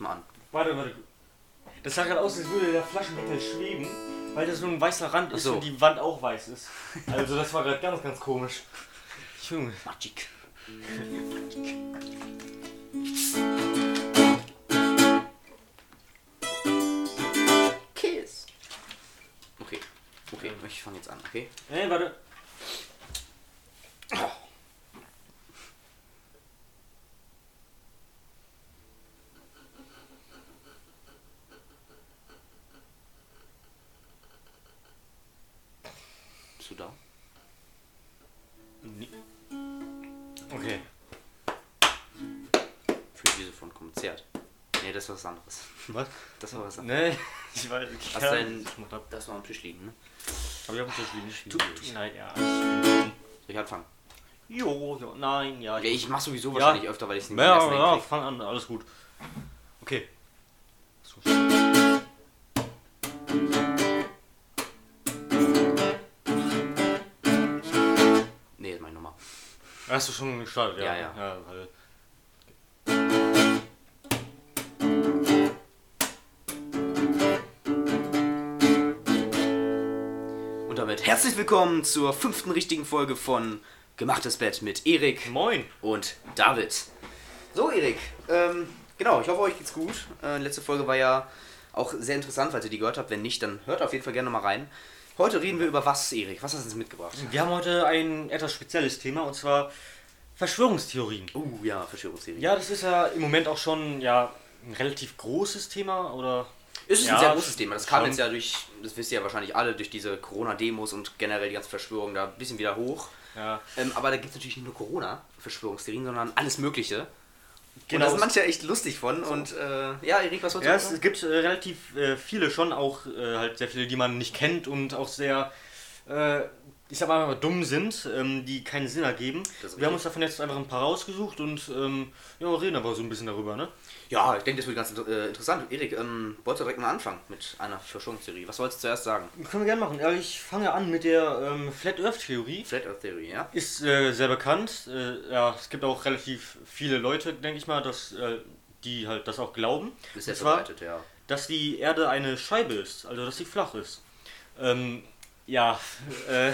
Mann. Warte, warte. Das sah gerade aus, als würde der Flaschendeckel schweben, weil das so ein weißer Rand ist so. und die Wand auch weiß ist. Also das war gerade ganz, ganz komisch. Junge. Magic. Kiss. Okay. Okay, ich fange jetzt an, okay? Nee, warte. Konzert. Nee, das war was anderes. Was? Das war was anderes. Nee, ich weiß nicht. Hast du ich hab. Das war am Tisch liegen, ne? Aber ich hab nicht so nicht Tu- tu- Nein, ja. Ich Soll ich anfangen? jo, jo, nein, ja. Ja, ich mach sowieso Ja. wahrscheinlich öfter, weil ich es nicht ja, erst ja, hinkrieg. fang an, alles gut. Okay. So. Nee, ist meine Nummer. Hast du schon gestartet, ja? Ja, ja. ja herzlich willkommen zur fünften richtigen Folge von Gemachtes Bett mit Erik Moin. und David. So, Erik, ähm, genau, ich hoffe, euch geht's gut. Äh, letzte Folge war ja auch sehr interessant, falls ihr die gehört habt. Wenn nicht, dann hört auf jeden Fall gerne mal rein. Heute reden wir über was, Erik? Was hast du uns mitgebracht? Wir haben heute ein etwas spezielles Thema und zwar Verschwörungstheorien. Uh, ja, Verschwörungstheorie. Ja, das ist ja im Moment auch schon ja ein relativ großes Thema oder Es ist Ja, ein sehr großes Thema. Das kam schon. jetzt ja durch, das wisst ihr ja wahrscheinlich alle, durch diese Corona-Demos und generell die ganze Verschwörung da ein bisschen wieder hoch. ja Ähm, aber da gibt es natürlich nicht nur Corona-Verschwörungstheorien, sondern alles Mögliche. Und Genau. da sind manche echt lustig von. Und äh, ja, Erik, was wolltest Ja, du es sagen? gibt äh, relativ äh, viele schon, auch äh, halt sehr viele, die man nicht kennt und auch sehr, äh, ich sag mal, dumm sind, ähm, die keinen Sinn ergeben. Wir haben uns davon jetzt einfach ein paar rausgesucht und ähm, ja, reden aber so ein bisschen darüber, ne? Ja, ich denke, das wird ganz äh, interessant. Erik, ähm, wolltest du direkt mal anfangen mit einer Verschwörungstheorie? Was wolltest du zuerst sagen? Können wir gerne machen. Ja, ich fange an mit der ähm, Flat Earth Theorie. Flat Earth Theory, ja? Ist äh, sehr bekannt. Äh, ja, es gibt auch relativ viele Leute, denke ich mal, dass, äh, die halt das auch glauben. Ist sehr verbreitet, ja. dass die Erde eine Scheibe ist, also dass sie flach ist. Ähm, ja, äh,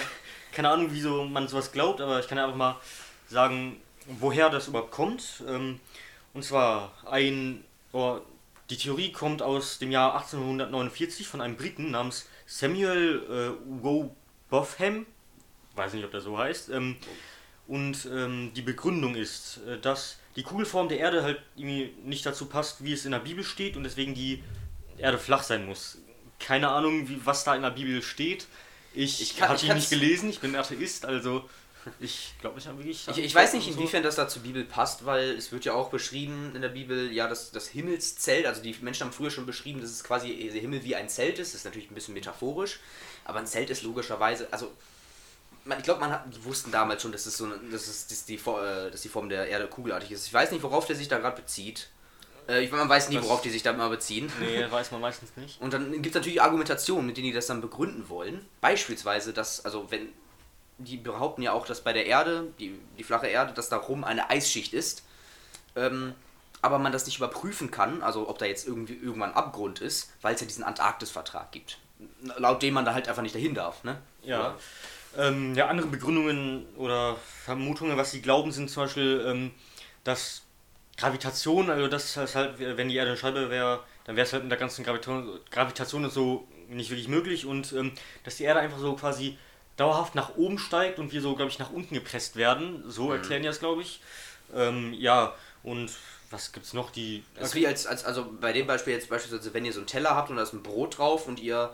keine Ahnung, wieso man sowas glaubt, aber ich kann einfach mal sagen, woher das überhaupt kommt. Ähm, und zwar ein, oh, die Theorie kommt aus dem Jahr 1849 von einem Briten namens Samuel äh, Roe Botham, weiß nicht, ob der so heißt. Ähm, und ähm, die Begründung ist, äh, dass die Kugelform der Erde halt irgendwie nicht dazu passt, wie es in der Bibel steht und deswegen die Erde flach sein muss. Keine Ahnung, wie, was da in der Bibel steht. Ich, Ich habe ich die kann's- nicht gelesen, ich bin Atheist, also ich glaube nicht an wirklich. Ich, ich weiß nicht, und so. inwiefern das da zur Bibel passt, weil es wird ja auch beschrieben in der Bibel, ja, dass das Himmelszelt, also die Menschen haben früher schon beschrieben, dass es quasi der Himmel wie ein Zelt ist. Das ist natürlich ein bisschen metaphorisch, aber ein Zelt ist logischerweise, also ich glaube, man hat, die wussten damals schon, dass es so, dass es dass die, äh, dass die Form der Erde kugelartig ist. Ich weiß nicht, worauf der sich da gerade bezieht. Äh, man weiß nie, worauf die sich da immer beziehen. Nee, weiß man meistens nicht. Und dann gibt es natürlich Argumentationen, mit denen die das dann begründen wollen. Beispielsweise, dass, also wenn, die behaupten ja auch, dass bei der Erde, die, die flache Erde, dass darum eine Eisschicht ist. Ähm, aber man das nicht überprüfen kann, also ob da jetzt irgendwie irgendwann Abgrund ist, weil es ja diesen Antarktis-Vertrag gibt. Laut dem man da halt einfach nicht dahin darf, ne? Ja. Ähm, ja, andere Begründungen oder Vermutungen, was sie glauben, sind zum Beispiel, ähm, dass Gravitation, also das ist halt, wenn die Erde eine Scheibe wäre, dann wäre es halt mit der ganzen Gravitation, Gravitation so nicht wirklich möglich und ähm, dass die Erde einfach so quasi dauerhaft nach oben steigt und wir so, glaube ich, nach unten gepresst werden. So erklären die das, glaube ich. Ähm, ja, und was gibt's noch? Die. Das ist wie als, als, also bei dem Beispiel jetzt beispielsweise, wenn ihr so einen Teller habt und da ist ein Brot drauf und ihr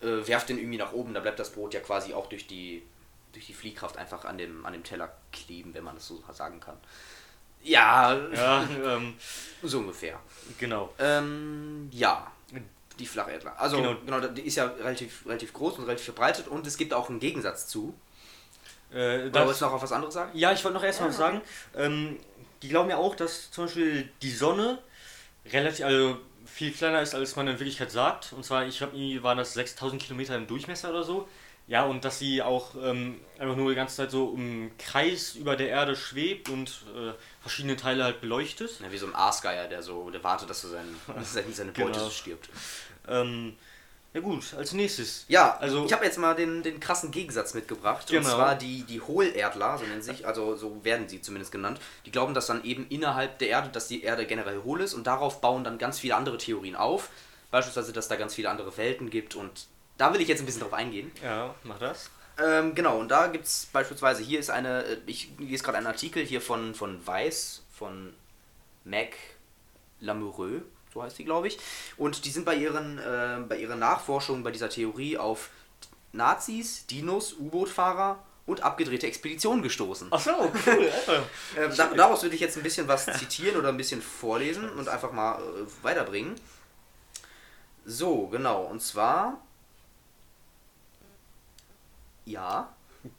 äh, werft den irgendwie nach oben, da bleibt das Brot ja quasi auch durch die, durch die Fliehkraft einfach an dem, an dem Teller kleben, wenn man das so sagen kann. Ja, ja, ähm, so ungefähr. genau. Ähm, ja, die Flacherdler. Also, Genau. genau. die ist ja relativ, relativ groß und relativ verbreitet und es gibt auch einen Gegensatz zu. Äh, Oder wolltest du noch auf was anderes sagen? Ja, ich wollte noch erstmal was sagen. Ähm, die glauben ja auch, dass zum Beispiel die Sonne relativ, also viel kleiner ist, als man in Wirklichkeit sagt. Und zwar, ich glaube, irgendwie waren das 6000 Kilometer im Durchmesser oder so. Ja, und dass sie auch ähm, einfach nur die ganze Zeit so im Kreis über der Erde schwebt und äh, verschiedene Teile halt beleuchtet. Ja, wie so ein Aasgeier, der so, der wartet, dass er sein, seine, seine Beute Genau. stirbt. Ähm, ja gut, als nächstes. Ja, Also- ich habe jetzt mal den, den krassen Gegensatz mitgebracht. Und Genau. zwar die, die Hohlerdler, so nennen sich, also so werden sie zumindest genannt. Die glauben, dass dann eben innerhalb der Erde, dass die Erde generell hohl ist und darauf bauen dann ganz viele andere Theorien auf. Beispielsweise, dass da ganz viele andere Welten gibt und da will ich jetzt ein bisschen drauf eingehen. Ja, mach das. Ähm, genau, und da gibt es beispielsweise, hier ist eine, äh, ich lese gerade einen Artikel hier von, von Weiß, von Mac Lamoureux, so heißt die, glaube ich. Und die sind bei ihren, äh, bei ihren Nachforschungen bei dieser Theorie auf Nazis, Dinos, U-Boot-Fahrer und abgedrehte Expeditionen gestoßen. Ach so, cool. Ähm, da, daraus würde ich jetzt ein bisschen was zitieren oder ein bisschen vorlesen und einfach mal äh, weiterbringen. So, genau. Und zwar. Ja.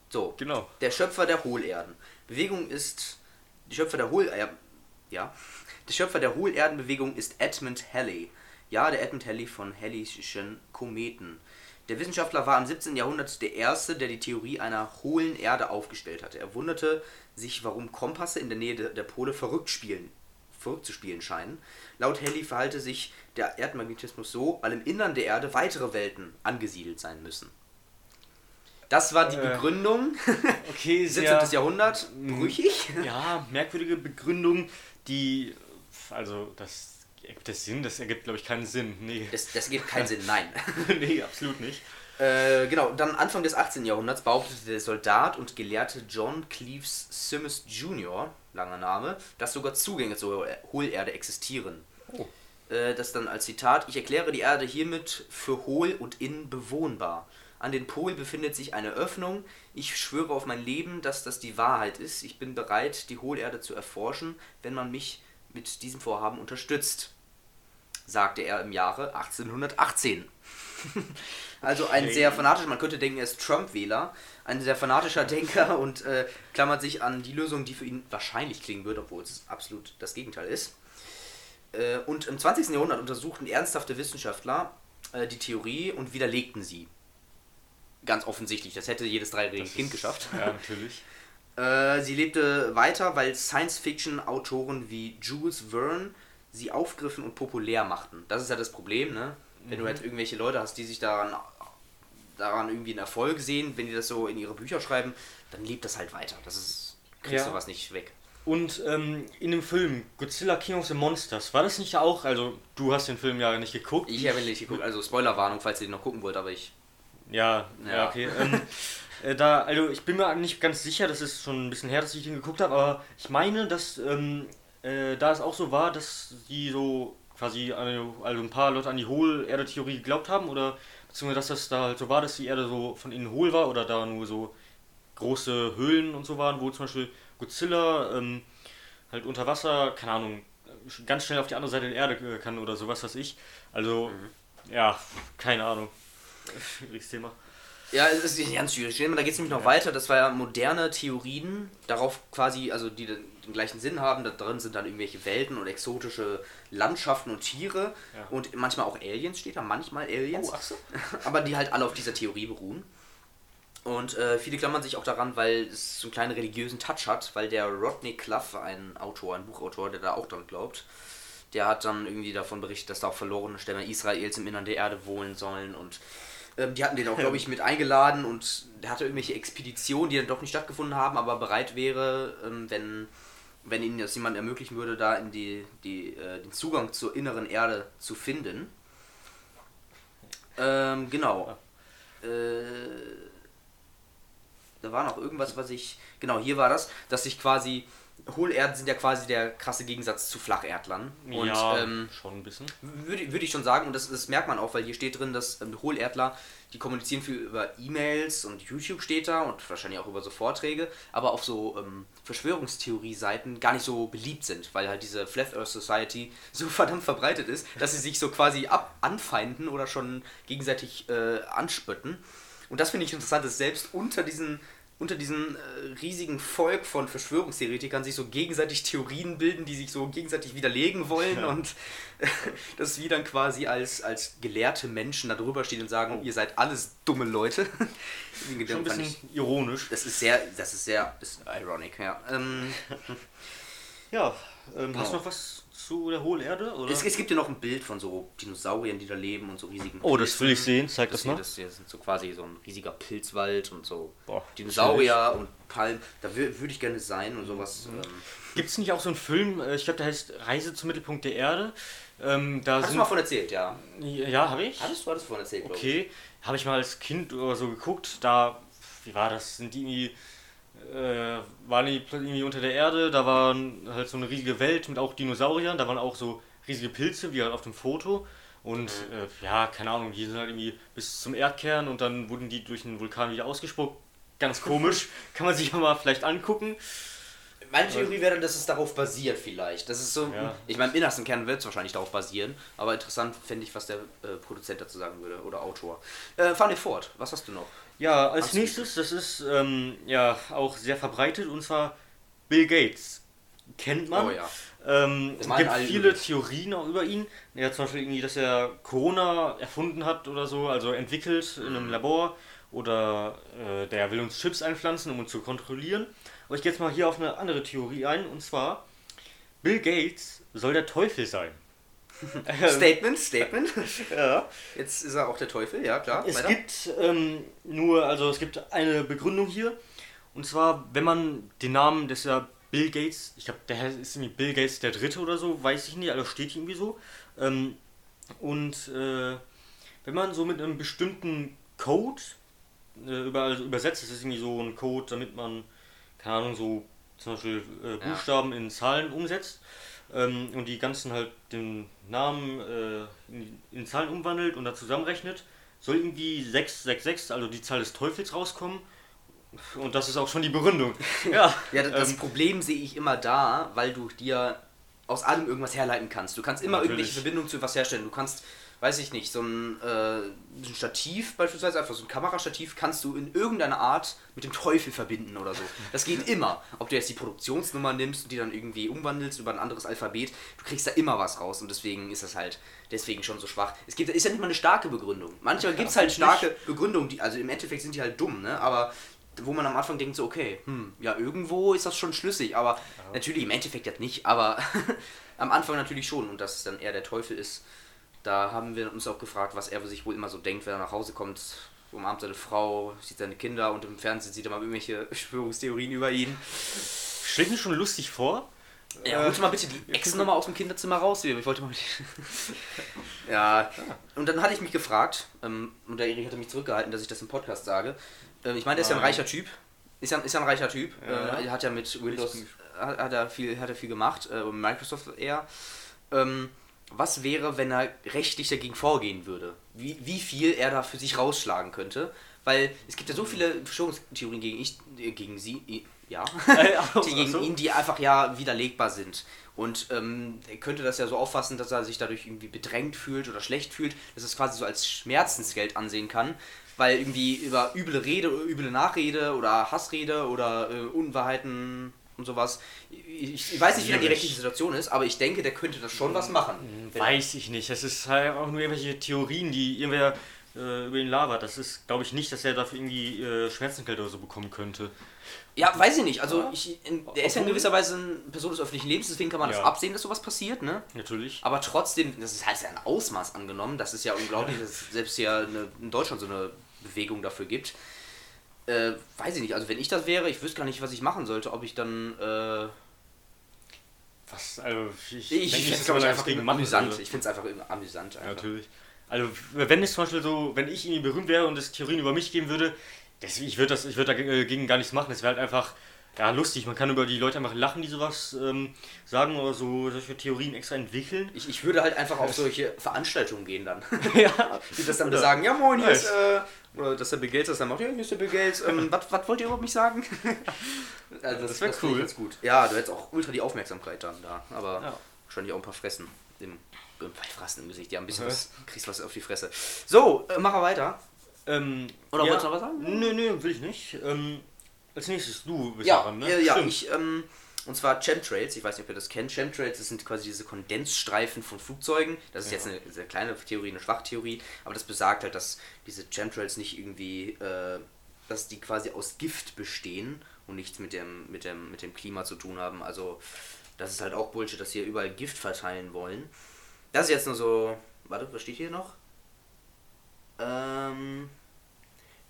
So. genau. Der Schöpfer der Hohlerden. Bewegung ist. Die Schöpfer der Hohlerden. Ja. Der Schöpfer der Hohlerdenbewegung ist Edmund Halley. Ja, der Edmund Halley von Halleyschen Kometen. Der Wissenschaftler war im 17. Jahrhundert der Erste, der die Theorie einer hohlen Erde aufgestellt hatte. Er wunderte sich, warum Kompasse in der Nähe de- der Pole verrückt spielen, verrückt zu spielen scheinen. Laut Halley verhalte sich der Erdmagnetismus so, weil im Innern der Erde weitere Welten angesiedelt sein müssen. Das war die Äh, Begründung. Okay, 17. Jahrhundert, brüchig. Ja, merkwürdige Begründung, die. Also, das ergibt das Sinn? Das ergibt, glaube ich, keinen Sinn. Nee. Das, das gibt keinen Sinn, nein. nee, absolut nicht. Äh, genau, dann Anfang des 18. Jahrhunderts behauptete der Soldat und Gelehrte John Cleves Simmons Jr., langer Name, dass sogar Zugänge zur Hohlerde existieren. Oh. Äh, das dann als Zitat, ich erkläre die Erde hiermit für hohl und innen bewohnbar. An den Pol befindet sich eine Öffnung. Ich schwöre auf mein Leben, dass das die Wahrheit ist. Ich bin bereit, die Hohlerde zu erforschen, wenn man mich mit diesem Vorhaben unterstützt, sagte er im Jahre 1818. Also ein sehr fanatischer, man könnte denken, er ist Trump-Wähler, ein sehr fanatischer Denker und äh, klammert sich an die Lösung, die für ihn wahrscheinlich klingen wird, obwohl es absolut das Gegenteil ist. Äh, und im 20. Jahrhundert untersuchten ernsthafte Wissenschaftler äh, die Theorie und widerlegten sie. Ganz offensichtlich, das hätte jedes dreijährige Kind geschafft. Ja, natürlich. Äh, sie lebte weiter, weil Science-Fiction-Autoren wie Jules Verne sie aufgriffen und populär machten. Das ist ja das Problem, ne? Wenn du halt irgendwelche Leute hast, die sich daran, daran irgendwie einen Erfolg sehen, wenn die das so in ihre Bücher schreiben, dann lebt das halt weiter. Das ist, kriegst Ja. du was nicht weg. Und ähm, in dem Film Godzilla King of the Monsters, war das nicht auch, also du hast den Film ja nicht geguckt. Ich habe ihn nicht geguckt, also Spoilerwarnung, falls ihr den noch gucken wollt, aber ich. Ja, ja, Ja. okay. Ähm, äh, da, also ich bin mir nicht ganz sicher, das ist schon ein bisschen her, dass ich den geguckt habe, aber ich meine, dass ähm, äh, da es auch so war, dass die so quasi, eine, also ein paar Leute an die Hohlerde-Theorie geglaubt haben oder beziehungsweise dass das da halt so war, dass die Erde so von innen hohl war oder da nur so große Höhlen und so waren, wo zum Beispiel Godzilla ähm, halt unter Wasser, keine Ahnung, ganz schnell auf die andere Seite der Erde äh, kann oder sowas, was weiß ich. Also, ja, keine Ahnung. Schwieriges Thema. Ja, es ist ganz schwierig. Da geht es nämlich noch weiter. Das war ja moderne Theorien, darauf quasi, also die den, gleichen Sinn haben. Da drin sind dann irgendwelche Welten und exotische Landschaften und Tiere. Ja. Und manchmal auch Aliens steht da, manchmal Aliens. Oh, ach so. aber die halt alle auf dieser Theorie beruhen. Und äh, viele klammern sich auch daran, weil es so einen kleinen religiösen Touch hat, weil der Rodney Clough, ein Autor, ein Buchautor, der da auch dran glaubt, der hat dann irgendwie davon berichtet, dass da auch verlorene Stämme Israels im Innern der Erde wohnen sollen und die hatten den auch, glaube ich, mit eingeladen und der hatte irgendwelche Expeditionen, die dann doch nicht stattgefunden haben, aber bereit wäre, ähm, wenn, wenn ihnen das jemand ermöglichen würde, da in die, die, äh, den Zugang zur inneren Erde zu finden. Ähm, genau. Äh, da war noch irgendwas, was ich. Genau, hier war das, dass sich quasi. Hohlerden sind ja quasi der krasse Gegensatz zu Flacherdlern. Und ja, ähm, schon ein bisschen. würde, würde ich schon sagen, und das, das merkt man auch, weil hier steht drin, dass ähm, Hohlerdler, die kommunizieren viel über E-Mails und YouTube steht da und wahrscheinlich auch über so Vorträge, aber auf so ähm, Verschwörungstheorie-Seiten gar nicht so beliebt sind, weil halt diese Flat Earth Society so verdammt verbreitet ist, dass sie sich so quasi ab anfeinden oder schon gegenseitig äh, anspötten. Und das finde ich interessant, dass selbst unter diesen unter diesem äh, riesigen Volk von Verschwörungstheoretikern sich so gegenseitig Theorien bilden, die sich so gegenseitig widerlegen wollen Ja. und dass wir dann quasi als, als gelehrte Menschen da drüber stehen und sagen, ihr seid alles dumme Leute. Schon ein bisschen ich- ironisch. das ist sehr, das ist sehr, ist ironic, ja. Ähm, Ja, ähm, Genau. hast du noch was zu der Hohlerde? Oder? es, es gibt ja noch ein Bild von so Dinosauriern, die da leben und so riesigen oh, das will ich sehen. Zeig das, hier, mal. das hier sind so quasi so ein riesiger Pilzwald und so Boah, Dinosaurier und Palmen. Da wür- würde ich gerne sein und sowas. Mhm. Ähm, Gibt es nicht auch so einen Film, äh, ich glaube, der heißt Reise zum Mittelpunkt der Erde? Ähm, da hast du mal von erzählt, ja? ja, habe ich. Hattest du, hattest du von erzählt. Okay, habe ich mal als Kind oder so geguckt, da, wie war das, sind die irgendwie, äh, waren die plötzlich irgendwie unter der Erde, da war halt so eine riesige Welt mit auch Dinosauriern, da waren auch so riesige Pilze, wie halt auf dem Foto und äh, ja, keine Ahnung, die sind halt irgendwie bis zum Erdkern und dann wurden die durch einen Vulkan wieder ausgespuckt. Ganz komisch, kann man sich ja mal vielleicht angucken. Meine Theorie wäre, dass es darauf basiert vielleicht. Das ist so, Ja. ich meine, im innersten Kern wird es wahrscheinlich darauf basieren, aber interessant fände ich, was der äh, Produzent dazu sagen würde oder Autor. Äh, fahren wir fort, was hast du noch? Ja, als Absolut. nächstes, das ist ähm, ja auch sehr verbreitet und zwar Bill Gates. Kennt man. Oh ja. Ähm, es gibt viele. Theorien auch über ihn. Ja, zum Beispiel irgendwie, dass er Corona erfunden hat oder so, also entwickelt in einem Labor. Oder äh, der will uns Chips einpflanzen, um uns zu kontrollieren. Aber ich gehe jetzt mal hier auf eine andere Theorie ein, und zwar, Bill Gates soll der Teufel sein. Statement, Statement. ja. Jetzt ist er auch der Teufel, ja klar. Es Weiter. gibt ähm, nur, also es gibt eine Begründung hier. Und zwar, wenn man den Namen des ja Bill Gates, ich glaube, der ist irgendwie Bill Gates der Dritte oder so, weiß ich nicht, also steht irgendwie so. Ähm, und äh, wenn man so mit einem bestimmten Code äh, über, also übersetzt, das ist irgendwie so ein Code, damit man, keine Ahnung, so zum Beispiel äh, Ja. Buchstaben in Zahlen umsetzt ähm, und die ganzen halt den Namen äh, in, in Zahlen umwandelt und da zusammenrechnet, soll irgendwie 666, also die Zahl des Teufels rauskommen. Und das ist auch schon die Begründung. ja, Ja, das, ähm, Problem sehe ich immer da, weil du dir aus allem irgendwas herleiten kannst. Du kannst immer Natürlich. irgendwelche Verbindungen zu was herstellen. Du kannst, weiß ich nicht, so ein, äh, ein Stativ beispielsweise, einfach so ein Kamerastativ, kannst du in irgendeiner Art mit dem Teufel verbinden oder so. Das geht immer. Ob du jetzt die Produktionsnummer nimmst und die dann irgendwie umwandelst über ein anderes Alphabet, du kriegst da immer was raus und deswegen ist das halt deswegen schon so schwach. Es gibt, ist ja nicht mal eine starke Begründung. Manchmal gibt es halt starke Begründungen, die, also im Endeffekt sind die halt dumm, ne? Aber wo man am Anfang denkt so, okay, hm, ja, irgendwo ist das schon schlüssig, aber natürlich im Endeffekt jetzt nicht, aber am Anfang natürlich schon und dass es dann eher der Teufel ist, da haben wir uns auch gefragt, was er sich wohl immer so denkt, wenn er nach Hause kommt, umarmt seine Frau, sieht seine Kinder und im Fernsehen sieht er mal irgendwelche Verschwörungstheorien über ihn. Stell mir schon lustig vor. Ja, holst mal bitte die Echsen nochmal aus dem Kinderzimmer raus. Ich wollte mal. ja, und dann hatte ich mich gefragt, ähm, und der Erik hatte mich zurückgehalten, dass ich das im Podcast sage. Ähm, ich meine, der ist ja ein reicher Typ. Ist ja, ist ja ein reicher Typ. Ja. Äh, er hat ja mit Windows hat, hat, er viel, hat er viel gemacht, äh, Microsoft eher. Ähm, was wäre, wenn er rechtlich dagegen vorgehen würde? Wie, wie viel er da für sich rausschlagen könnte? Weil es gibt ja so viele Verschwörungstheorien gegen, ich, äh, gegen sie, ja, Äh, ach die gegen ihn, die einfach ja widerlegbar sind. Und ähm, er könnte das ja so auffassen, dass er sich dadurch irgendwie bedrängt fühlt oder schlecht fühlt, dass er es quasi so als Schmerzensgeld ansehen kann, weil irgendwie über üble Rede oder üble Nachrede oder Hassrede oder äh, Unwahrheiten und sowas. Ich, ich weiß nicht, wie dann die rechtliche Situation ist, aber ich denke, der könnte das schon was machen. Wenn- Weiß ich nicht. Es ist halt auch nur irgendwelche Theorien, die irgendwer äh, über ihn labert. Das ist, glaube ich, nicht, dass er dafür irgendwie äh, Schmerzensgeld oder so bekommen könnte. Ja, weiß ich nicht. Also ich, in, der ist ja in gewisser Weise eine Person des öffentlichen Lebens, deswegen kann man das Ja. absehen, dass sowas passiert, ne? Natürlich. Aber trotzdem, das ist, heißt ja ein Ausmaß angenommen. Das ist ja unglaublich, dass es selbst ja eine, in Deutschland so eine Bewegung dafür gibt. Äh, weiß ich nicht. Also wenn ich das wäre, ich wüsste gar nicht, was ich machen sollte. Ob ich dann. Äh, Was, also, ich, ich denke finde nicht, es dass glaube man ich das einfach gegen machen amüsant. Ich finde es einfach amüsant. Ja, Einfach. natürlich. Also, wenn es zum Beispiel so, wenn ich irgendwie berühmt wäre und es Theorien über mich geben würde, das, ich würde das, ich würde dagegen gar nichts machen. Es wäre halt einfach, ja, lustig. Man kann über die Leute einfach lachen, die sowas ähm, sagen oder so solche Theorien extra entwickeln. Ich, ich würde halt einfach auf solche Veranstaltungen gehen dann. ja. Die das dann Oder- sagen, ja moin, hier ist, äh, oder dass der Bill Gates das dann macht, ja, hier ist der Bill Gates, ähm, was, wollt ihr über mich sagen? also das wär finde ich cool. ganz gut. Ja, du hättest auch ultra die Aufmerksamkeit dann da, aber Ja. wahrscheinlich auch ein paar Fressen im, im Fressen im Gesicht, ja, ein bisschen was, kriegst was auf die Fresse. So, äh, mach mal weiter. Ähm, Oder ja, wolltest du noch was sagen? Nö, nö, will ich nicht. Ähm, als nächstes du bist Ja, dran, ne? ja, ja ich, ähm, und zwar Chemtrails, ich weiß nicht, ob ihr das kennt. Chemtrails, das sind quasi diese Kondensstreifen von Flugzeugen. Das ist jetzt eine sehr kleine Theorie, eine Schwachtheorie, aber das besagt halt, dass diese Chemtrails nicht irgendwie, äh, dass die quasi aus Gift bestehen und nichts mit dem, mit dem, mit dem Klima zu tun haben. Also, das ist halt auch Bullshit, dass sie hier überall Gift verteilen wollen. Das ist jetzt nur so. Warte, was steht hier noch? Ähm.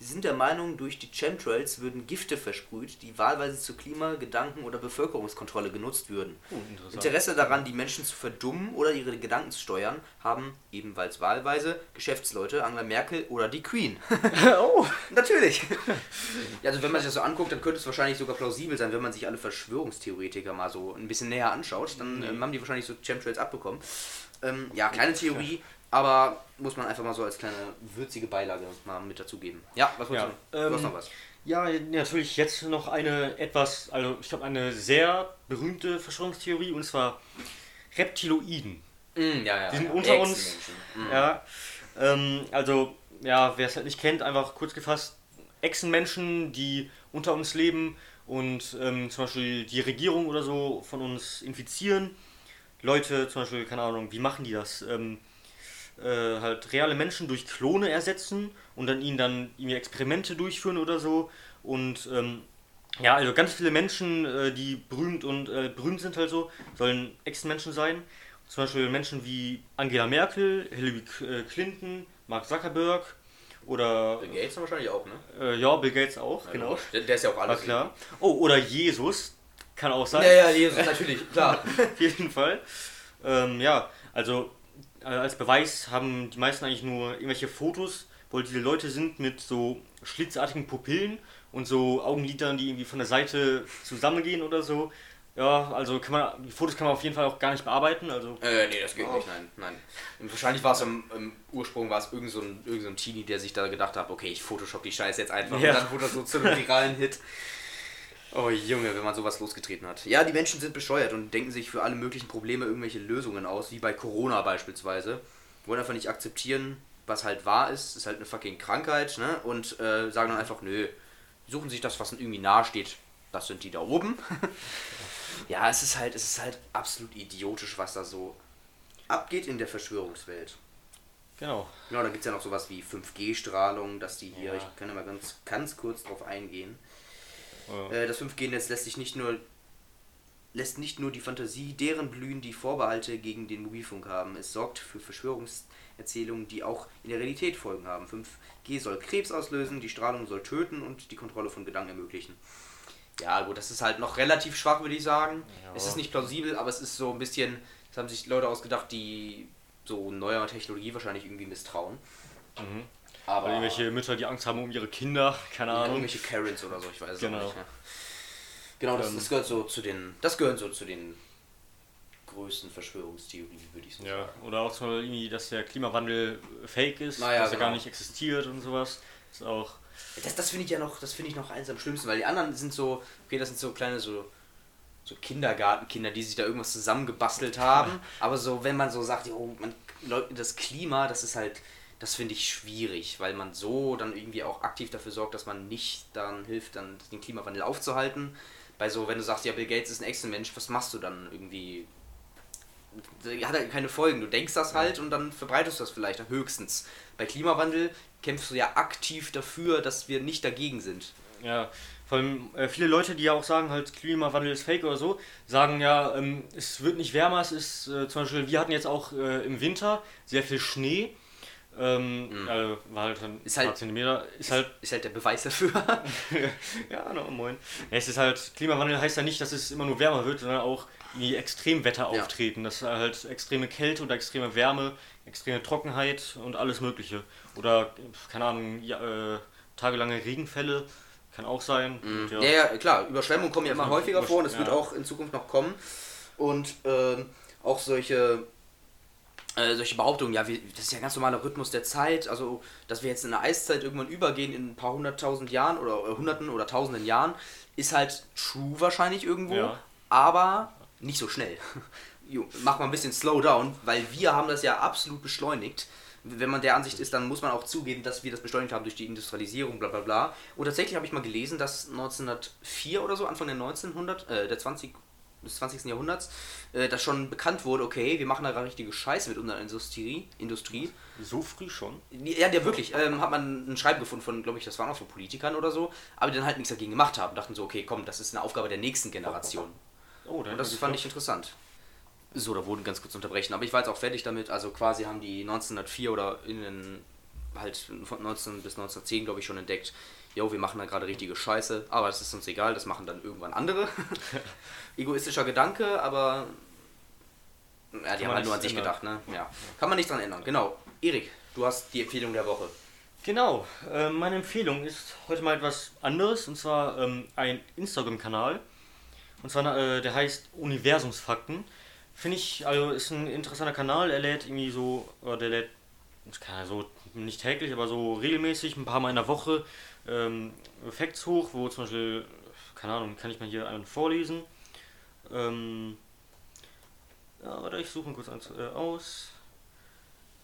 Sie sind der Meinung, durch die Chemtrails würden Gifte versprüht, die wahlweise zur Klima-, Gedanken- oder Bevölkerungskontrolle genutzt würden. Oh. Interesse daran, die Menschen zu verdummen oder ihre Gedanken zu steuern, haben ebenfalls wahlweise Geschäftsleute, Angela Merkel oder die Queen. oh. Natürlich. ja, also wenn man sich das so anguckt, dann könnte es wahrscheinlich sogar plausibel sein, wenn man sich alle Verschwörungstheoretiker mal so ein bisschen näher anschaut, dann ähm, haben die wahrscheinlich so Chemtrails abbekommen. Ähm, ja, kleine Theorie, aber muss man einfach mal so als kleine würzige Beilage mal mit dazugeben. Ja, was wolltest Ja, du? Du hast ähm, noch was. Ja, natürlich jetzt noch eine etwas, also ich glaube eine sehr berühmte Verschwörungstheorie und zwar Reptiloiden. Mm, ja, ja, die sind ja. unter uns. Mm. Ja, ähm, also ja, wer es halt nicht kennt, einfach kurz gefasst, Echsenmenschen, die unter uns leben und ähm, zum Beispiel die Regierung oder so von uns infizieren. Leute, zum Beispiel, keine Ahnung, wie machen die das? Ähm, äh, halt reale Menschen durch Klone ersetzen und dann ihnen dann irgendwie Experimente durchführen oder so. Und ähm, ja, also ganz viele Menschen, äh, die berühmt und äh, berühmt sind halt so, sollen Echsenmenschen sein. Zum Beispiel Menschen wie Angela Merkel, Hillary äh, Clinton, Mark Zuckerberg oder Bill Gates wahrscheinlich auch, ne? äh, ja, Bill Gates auch, genau. Der, der ist ja auch War alles. klar. Oh, oder Jesus, kann auch sein. Ja, ja, Jesus, natürlich, klar. Auf jeden Fall. Ähm, ja, also als Beweis haben die meisten eigentlich nur irgendwelche Fotos, wo diese Leute sind mit so schlitzartigen Pupillen und so Augenlidern, die irgendwie von der Seite zusammengehen oder so. Ja, also kann man, die Fotos kann man auf jeden Fall auch gar nicht bearbeiten. Also Äh, nee, das geht nicht, nein, nein. Und wahrscheinlich war es im, im Ursprung war es irgend so, ein, irgend so ein Teenie, der sich da gedacht hat, okay, ich Photoshop die Scheiße jetzt einfach Ja. und dann wurde das so zu einem viralen Hit. Oh Junge, wenn man sowas losgetreten hat. Ja, die Menschen sind bescheuert und denken sich für alle möglichen Probleme irgendwelche Lösungen aus, wie bei Corona beispielsweise. Wollen einfach nicht akzeptieren, was halt wahr ist, ist halt eine fucking Krankheit, ne? Und äh, sagen dann einfach, nö, suchen sich das, was irgendwie nahe steht. Das sind die da oben. ja, es ist halt, es ist halt absolut idiotisch, was da so abgeht in der Verschwörungswelt. genau. Genau, da gibt es ja noch sowas wie 5G-Strahlung, dass die hier, Ja. ich kann ja mal ganz, ganz kurz drauf eingehen. Ja. Äh, das 5G-Netz lässt sich nicht nur lässt nicht nur die Fantasie deren blühen, die Vorbehalte gegen den Mobilfunk haben. Es sorgt für Verschwörungserzählungen, die auch in der Realität Folgen haben. 5G soll Krebs auslösen, die Strahlung soll töten und die Kontrolle von Gedanken ermöglichen. Ja, gut, das ist halt noch relativ schwach, würde ich sagen. Ja. Es ist nicht plausibel, aber es ist so ein bisschen, das haben sich Leute ausgedacht, die so neuer Technologie wahrscheinlich irgendwie misstrauen. Mhm. Aber Oder irgendwelche Mütter, die Angst haben um ihre Kinder, keine Ahnung. irgendwelche Karens oder so, ich weiß es Genau. auch nicht. Ja. Genau, das, das gehört so zu den, das gehört so zu den größten Verschwörungstheorien, würde ich so Ja, sagen. oder auch zum Beispiel irgendwie, dass der Klimawandel fake ist, Na ja, dass er gar genau. nicht existiert und sowas. Ist auch. Das, das finde ich ja noch, das finde ich noch eins am schlimmsten, weil die anderen sind so, okay, das sind so kleine so so Kindergartenkinder, die sich da irgendwas zusammengebastelt haben, aber so wenn man so sagt, oh, man, das Klima, das ist halt das finde ich schwierig, weil man so dann irgendwie auch aktiv dafür sorgt, dass man nicht dann hilft, dann den Klimawandel aufzuhalten. Bei so, wenn du sagst, ja, Bill Gates ist ein Echsenmensch, was machst du dann irgendwie? Hat halt keine Folgen. Du denkst das halt und dann verbreitest du das vielleicht höchstens. Bei Klimawandel kämpfst du ja aktiv dafür, dass wir nicht dagegen sind. Ja, vor allem äh, viele Leute, die ja auch sagen, halt Klimawandel ist fake oder so, sagen ja, ähm, es wird nicht wärmer, es ist äh, zum Beispiel, wir hatten jetzt auch äh, im Winter sehr viel Schnee. Ähm, Mhm. also war halt dann Ist ein paar halt- Zentimeter, ist halt Ist halt der Beweis dafür. ja, no, moin. Ja, es ist halt, Klimawandel heißt ja nicht, dass es immer nur wärmer wird, sondern auch wie Extremwetter Ja. auftreten. Das ist halt extreme Kälte oder extreme Wärme, extreme Trockenheit und alles Mögliche. Oder, keine Ahnung, ja, äh, tagelange Regenfälle kann auch sein. Und ja. ja, klar, Überschwemmungen kommen ja immer häufiger vor und es wird auch in Zukunft noch kommen. Und ähm, auch solche, äh, solche Behauptungen, ja, wir, das ist ja ein ganz normaler Rhythmus der Zeit, also dass wir jetzt in eine Eiszeit irgendwann übergehen in ein paar hunderttausend Jahren oder äh, hunderten oder tausenden Jahren, ist halt true wahrscheinlich irgendwo, Ja. aber nicht so schnell. Jo, Mach mal ein bisschen slow down, weil wir haben das ja absolut beschleunigt. wenn man der Ansicht ist, dann muss man auch zugeben, dass wir das beschleunigt haben durch die Industrialisierung, bla bla bla. Und tatsächlich habe ich mal gelesen, dass 1904 oder so, Anfang der 1900, äh, der 20, des 20. Jahrhunderts, äh, dass schon bekannt wurde, okay, wir machen da gerade richtige Scheiße mit unserer Industrie. Industrie. So früh schon? Ja, der wirklich. Ähm, hat man ein Schreiben gefunden von, glaube ich, das waren auch von Politikern oder so, aber die dann halt nichts dagegen gemacht haben. Dachten so, okay, komm, das ist eine Aufgabe der nächsten Generation. Oh, Und das fand ich interessant. So, da wurden ganz kurz unterbrechen, aber ich war jetzt auch fertig damit. Also quasi haben die 1904 oder in den, halt von 19 bis 1910, glaube ich, schon entdeckt, jo, wir machen da gerade richtige Scheiße, aber das ist uns egal, das machen dann irgendwann andere. Egoistischer Gedanke, aber ja, die haben halt nur an sich ändern. gedacht, ne? Ja. Kann man nichts dran ändern. Genau. Erik, du hast die Empfehlung der Woche. Genau, äh, meine Empfehlung ist heute mal etwas anderes und zwar ähm, ein Instagram-Kanal. Und zwar, äh, der heißt Universumsfakten. Finde ich, also ist ein interessanter Kanal. Er lädt irgendwie so, oder der lädt, er so nicht täglich, aber so regelmäßig, ein paar Mal in der Woche ähm, Facts hoch, wo zum Beispiel, keine Ahnung, kann ich mal hier einen vorlesen. Ähm, ja, warte, ich suche ihn kurz eins, äh, aus.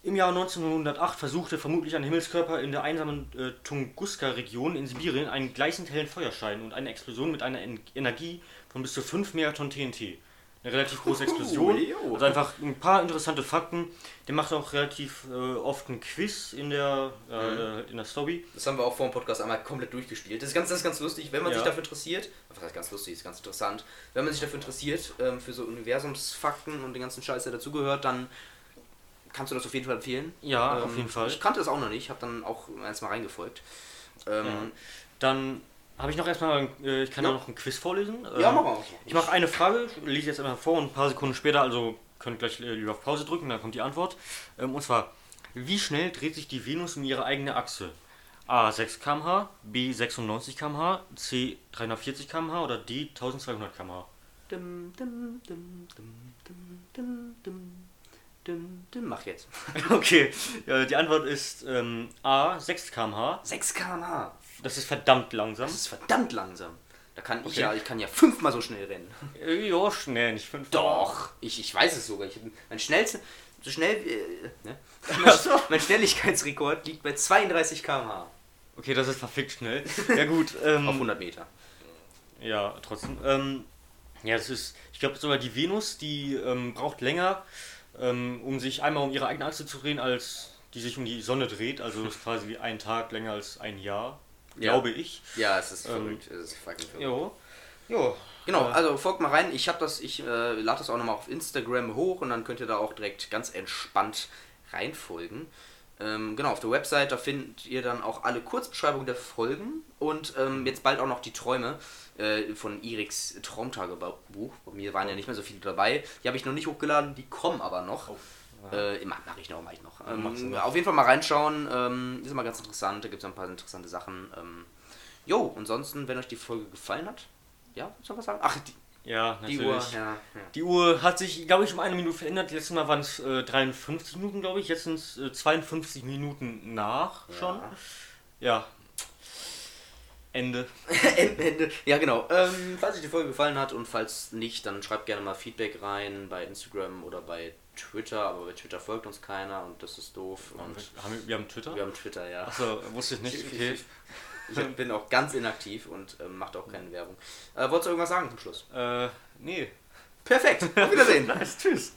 Im Jahr 1908 versuchte vermutlich ein Himmelskörper in der einsamen äh, Tunguska-Region in Sibirien einen gleißend hellen Feuerschein und eine Explosion mit einer en Energie von bis zu 5 Megatonnen TNT. Eine relativ große Explosion. jo. Also einfach ein paar interessante Fakten. Der macht auch relativ äh, oft ein Quiz in der, äh, in der Story. Das haben wir auch vor dem Podcast einmal komplett durchgespielt. Das ist ganz, das ist ganz lustig, wenn man Ja. sich dafür interessiert. Was heißt ganz lustig, ist ganz interessant. Wenn man sich dafür interessiert, ähm, für so Universumsfakten und den ganzen Scheiß, der dazugehört, dann kannst du das auf jeden Fall empfehlen. Ja, Ähm, auf jeden Fall. Ich kannte das auch noch nicht, habe dann auch erstmal reingefolgt. Ähm, Ja. Dann habe ich noch erstmal, äh, ich kann ja. auch noch ein Quiz vorlesen. Äh, ja, mach mal. Ich mache eine Frage, lese jetzt einmal vor und ein paar Sekunden später, also könnt gleich äh, lieber auf Pause drücken, dann kommt die Antwort. Ähm, und zwar, wie schnell dreht sich die Venus um ihre eigene Achse? A 6 km/h, B 96 km/h, C 340 km/h oder D 1200 km/h? Dum, dum, dum, dum, dum, dum, dum, Mach jetzt. okay, ja, die Antwort ist ähm, A 6 km/h. 6 km/h. Das ist verdammt langsam. Das ist verdammt langsam. Da kann ich Okay. ja, ich kann ja fünfmal so schnell rennen. Äh, ja, schnell, nicht 5. Doch, ich, ich weiß es sogar. Ich, mein schnellster, so schnell, äh, ne? So. mein Schnelligkeitsrekord liegt bei 32 km/h Okay, das ist verfickt schnell. Ja gut, ähm, auf 100 Meter. Ja, trotzdem. Ähm, ja, das ist, ich glaube sogar die Venus, die ähm, braucht länger, ähm, um sich einmal um ihre eigene Achse zu drehen, als die sich um die Sonne dreht. Also ist quasi wie ein Tag länger als ein Jahr, Ja. glaube ich. Ja, es ist Ähm, verrückt. Es ist fucking verrückt. Jo. Jo. Genau, Äh, also folgt mal rein. Ich habe das, ich äh, lade das auch nochmal auf Instagram hoch und dann könnt ihr da auch direkt ganz entspannt reinfolgen. Ähm, genau, auf der Website, da findet ihr dann auch alle Kurzbeschreibungen der Folgen und ähm, jetzt bald auch noch die Träume äh, von Eriks Traumtagebuch. Bei mir waren ja nicht mehr so viele dabei. Die habe ich noch nicht hochgeladen, die kommen aber noch. Äh, mach, mach ich noch, mach ich noch. Ähm, auf jeden Fall mal reinschauen, ähm, ist immer ganz interessant, da gibt es ein paar interessante Sachen. Ähm, jo, ansonsten, wenn euch die Folge gefallen hat, ja, soll was sagen? Ach, die, Ja, die natürlich. Uhr, ja. ja. Die Uhr hat sich, glaube ich, um eine Minute verändert. Letztes Mal waren es äh, 53 Minuten, glaube ich. Jetzt sind es äh, 52 Minuten nach schon. Ja. Ende. Ende. Ja, genau. Ähm, falls euch die Folge gefallen hat und falls nicht, dann schreibt gerne mal Feedback rein bei Instagram oder bei Twitter. Aber bei Twitter folgt uns keiner und das ist doof. Und Haben wir, wir haben Twitter? wir haben Twitter, ja. Achso, wusste ich nicht. Okay. Ich bin auch ganz inaktiv und ähm, macht auch keine Werbung. Äh, wolltest du irgendwas sagen zum Schluss? Äh, nee. Perfekt. Auf Wiedersehen. Nice, tschüss.